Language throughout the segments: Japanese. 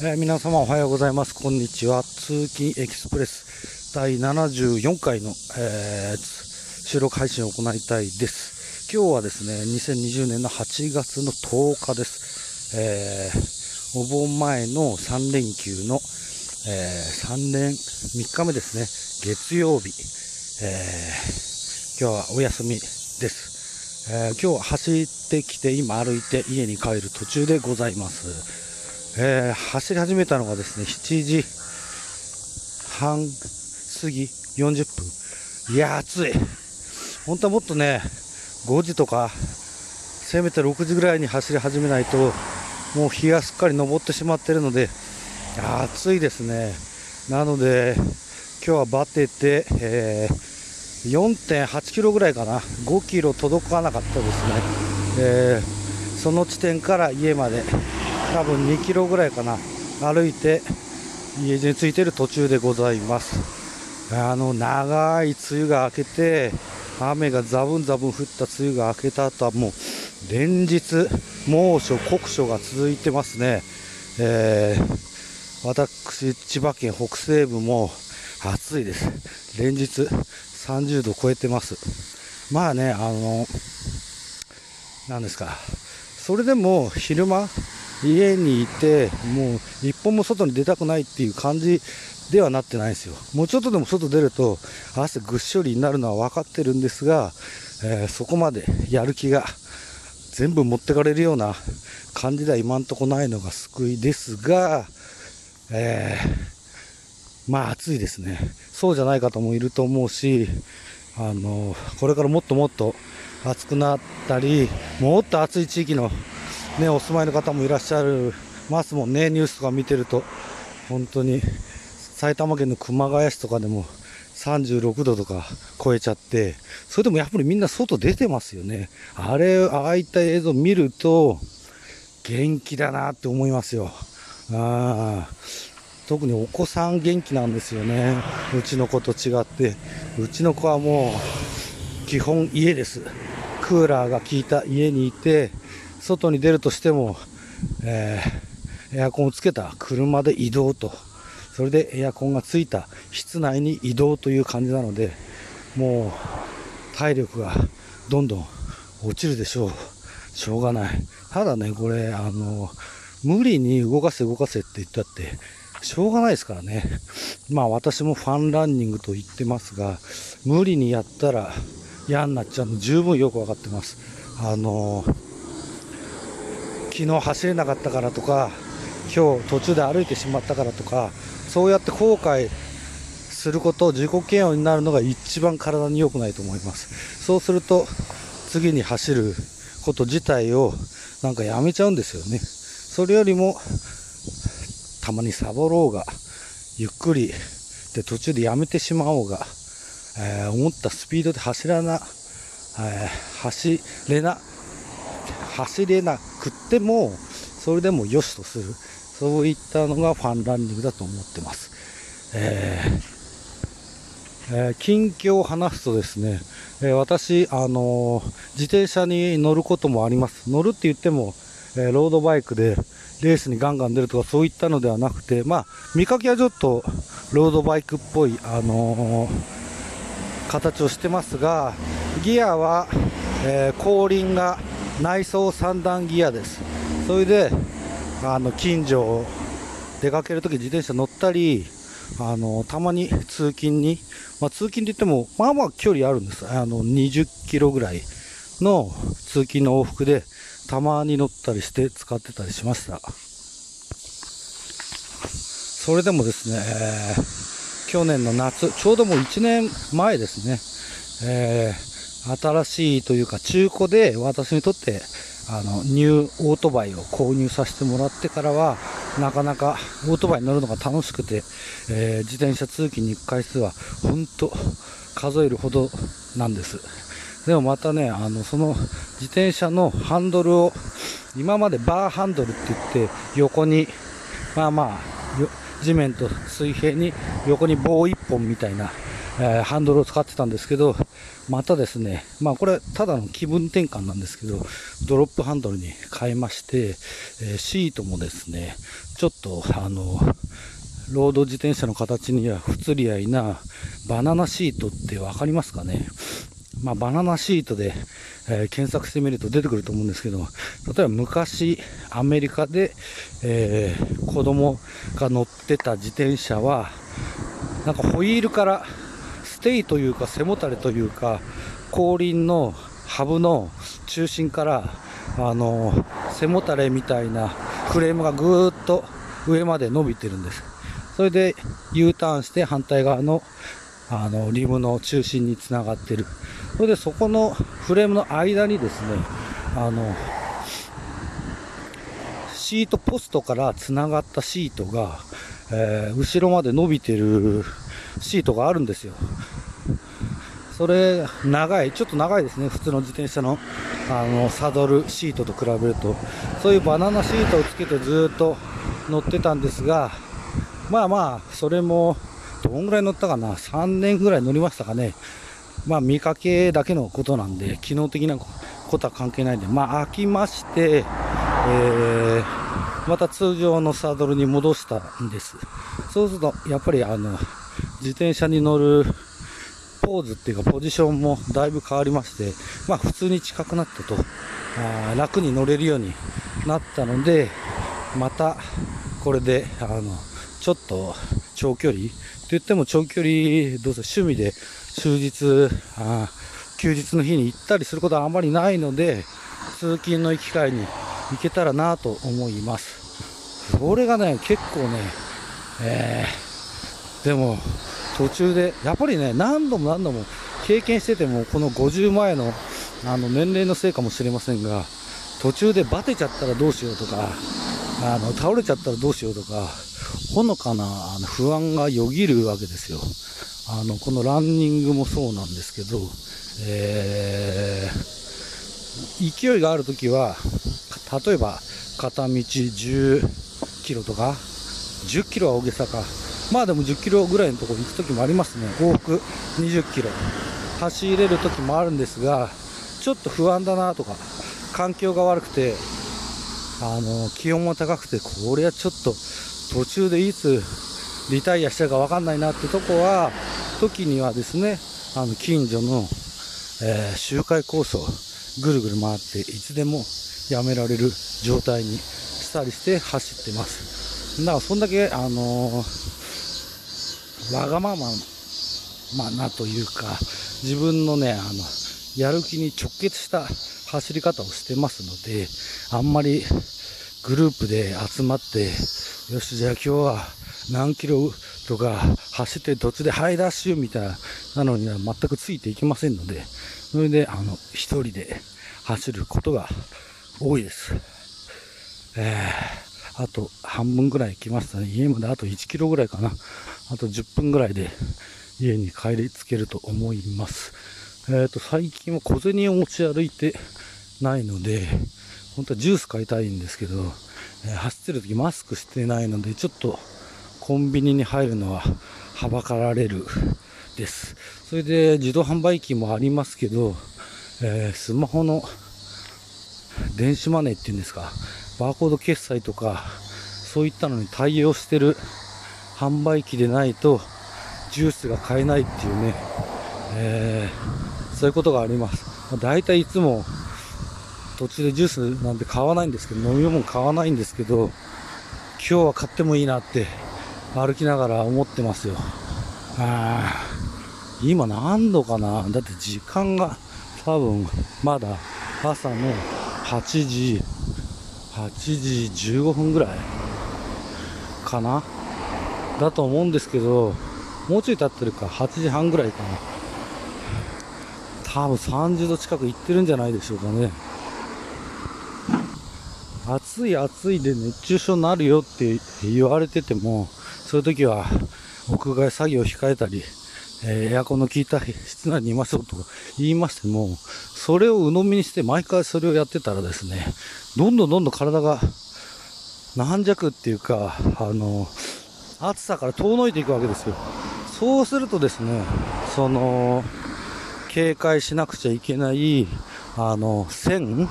えー皆様おはようございます。こんにちは。通勤エキスプレス第74回の、えー収録配信を行いたいです。今日はですね、2020年の8月の10日です。えーお盆前の3連休の、え3連3日目ですね。月曜日。え今日はお休みです。え今日は走ってきて今歩いて家に帰る途中でございます。えー走り始めたのがですね、7時半過ぎ40分。いや、暑い。本当はもっとね、5時とか、せめて6時ぐらいに走り始めないと、もう日がすっかり昇ってしまっているので、暑いですね。なので、今日はバテて、えー4.8キロぐらいかな、5キロ届かなかったですね。えーその地点から家まで多分2キロぐらいかな。歩いて家路に着いている途中でございます。あの長い梅雨が明けて雨がザブンザブン降った梅雨が明けた後はもう連日猛暑酷暑が続いてますね、えー私千葉県北西部も暑いです。連日30度超えてます。まあねあのなんですか。それでも昼間家にいてもう一歩も外に出たくないっていう感じではなってないですよ。もうちょっとでも外出ると汗ぐっしょりになるのは分かってるんですが、えーそこまでやる気が全部持ってかれるような感じでは今んとこないのが救いですが、えーまあ暑いですね。そうじゃない方もいると思うしあのこれからもっともっと暑くなったりもっと暑い地域の、ね、お住まいの方もいらっしゃるますもんねニュースとか見てると。本当に埼玉県の熊谷市とかでも36度とか超えちゃってそれでもやっぱりみんな外出てますよね。あれああいった映像見ると元気だなって思いますよ。ああ特にお子さん元気なんですよね。うちの子と違って。うちの子はもう基本家です。クーラーが効いた家にいて外に出るとしても、えーエアコンをつけた車で移動と。それでエアコンがついた室内に移動という感じなのでもう体力がどんどん落ちるでしょう。しょうがない。ただねこれあの無理に動かせ動かせって言ったってしょうがないですからね。まあ私もファンランニングと言ってますが無理にやったら嫌になっちゃうの十分よく分かってます。あの昨日走れなかったからとか今日途中で歩いてしまったからとかそうやって後悔すること自己嫌悪になるのが一番体に良くないと思います。そうすると次に走ること自体をなんかやめちゃうんですよね。それよりもたまにサボろうがゆっくりで途中でやめてしまおうが、えー思ったスピードで走らな、えー走れな走れなくってもそれでも良しとする。そういったのがファンランニングだと思ってます、えーえー近況を話すとですね、えー私、あのー自転車に乗ることもあります。乗るって言っても、えーロードバイクでレースにガンガン出るとかそういったのではなくてまあ見かけはちょっとロードバイクっぽい、あのー形をしてますがギアは、えー後輪が内装三段ギアです。それであの近所を出かけるとき自転車乗ったりあのたまに通勤に、まあ、通勤って言ってもまあまあ距離あるんです。あの20キロぐらいの通勤の往復でたまに乗ったりして使ってたりしました。それでもですね、えー去年の夏ちょうどもう1年前ですね、えー新しいというか中古で私にとってあのニューオートバイを購入させてもらってからはなかなかオートバイに乗るのが楽しくて、えー自転車通勤に行く回数は本当数えるほどなんです。でもまたねあのその自転車のハンドルを今までバーハンドルって言って横にまあまあ地面と水平に横に棒1本みたいな、えーハンドルを使ってたんですけどまたですね、まあこれただの気分転換なんですけど、ドロップハンドルに変えまして、え、シートもですね、ちょっとあの、ロード自転車の形には不釣り合いなバナナシートって分かりますかね？まあ、バナナシートで、えー、検索してみると出てくると思うんですけど、例えば昔、アメリカで、えー、子供が乗ってた自転車は、なんかホイールからステイというか背もたれというか、後輪のハブの中心から、あの、背もたれみたいなフレームがぐーっと上まで伸びてるんです。それで U ターンして反対側のあのリムの中心につながってる。それでそこのフレームの間にですね、あの、シートポストからつながったシートが、えー、後ろまで伸びてるシートがあるんですよ。それ、長い、ちょっと長いですね、普通の自転車のあのサドルシートと比べると、そういうバナナシートをつけてずっと乗ってたんですが、まあまあ、それも、どんぐらい乗ったかな、3年ぐらい乗りましたかね。まあ見かけだけのことなんで、機能的なことは関係ないんで、まあ飽きまして、えー、また通常のサドルに戻したんです。そうすると、やっぱりあの、自転車に乗るポーズっていうかポジションもだいぶ変わりまして、まあ普通に近くなったと、あ楽に乗れるようになったので、またこれで、あの、ちょっと長距離って言っても長距離、どうせ趣味で終日あ、休日の日に行ったりすることはあまりないので、通勤の行き帰りに行けたらなと思います。それがね、結構ね、えー、でも、途中で、やっぱりね、何度も何度も経験してても、この50前のあの年齢のせいかもしれませんが、途中でバテちゃったらどうしようとか、あの倒れちゃったらどうしようとか、ほのかな不安がよぎるわけですよ。あの、このランニングもそうなんですけど、えー、勢いがあるときは、例えば片道10キロとか、10キロは大げさか。まあでも10キロぐらいのところ行くときもありますね。往復20キロ。走れるときもあるんですが、ちょっと不安だなとか、環境が悪くて、あの、気温も高くて、これはちょっと途中でいつリタイアしちゃうか分かんないなってとこは、時にはですね、あの、近所の、えー、周回コースをぐるぐる回って、いつでもやめられる状態にしたりして走ってます。だから、そんだけ、あのー、わがまま、ま、なというか、自分のね、あの、やる気に直結した走り方をしてますので、あんまりグループで集まって、よし、じゃあ今日は何キロとか走って途中でハイダッシュみたいなのには全くついていきませんので、それで、あの、一人で走ることが多いです。えー、あと半分ぐらい来ましたね。家まであと1キロぐらいかな。あと10分ぐらいで家に帰り着けると思います。えっ、ー、と、最近は小銭を持ち歩いてないので、本当はジュース買いたいんですけど、えー、走ってる時マスクしてないので、ちょっとコンビニに入るのははばかられるです。それで自動販売機もありますけど、えー、スマホの電子マネーっていうんですか、バーコード決済とか、そういったのに対応してる販売機でないと、ジュースが買えないっていうね、えー、そういうことがあります。大体いつも途中でジュースなんて買わないんですけど、飲み物買わないんですけど、今日は買ってもいいなって歩きながら思ってますよ。あ今何度かな？だって時間が多分まだ朝の8時、8時15分ぐらいかな？だと思うんですけど、もうちょい経ってるか、8時半ぐらいかな。多分30度近く行ってるんじゃないでしょうかね。暑い暑いで熱中症になるよって言われてても、そういう時は屋外作業を控えたり、えー、エアコンの効いた室内にいましょうとか言いましても、それを鵜呑みにして毎回それをやってたらですね、どんどんどんどん体が軟弱っていうか、あの、暑さから遠のいていくわけですよ。そうするとですね、その、警戒しなくちゃいけない、あの、線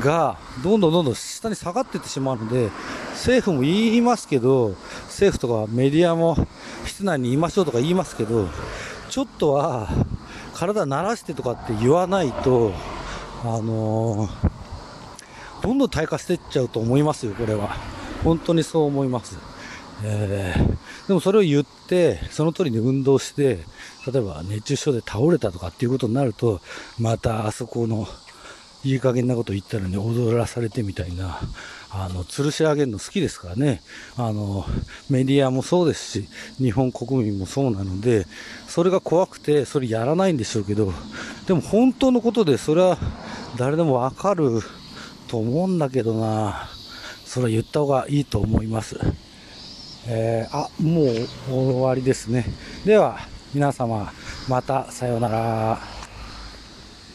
が、どんどんどんどん下に下がっていってしまうので、政府も言いますけど、政府とかメディアも室内にいましょうとか言いますけど、ちょっとは体慣らしてとかって言わないと、あのどんどん退化していっちゃうと思いますよ、これは。本当にそう思います。えーでもそれを言って、その通りに運動して、例えば熱中症で倒れたとかっていうことになると、またあそこのいい加減なこと言ったのに踊らされてみたいな、あの、吊るし上げるの好きですからね。あの、メディアもそうですし、日本国民もそうなので、それが怖くて、それやらないんでしょうけど、でも本当のことで、それは誰でもわかると思うんだけどな。それは言った方がいいと思います。えーあ、もう終わりですね。では、皆様、またさようなら。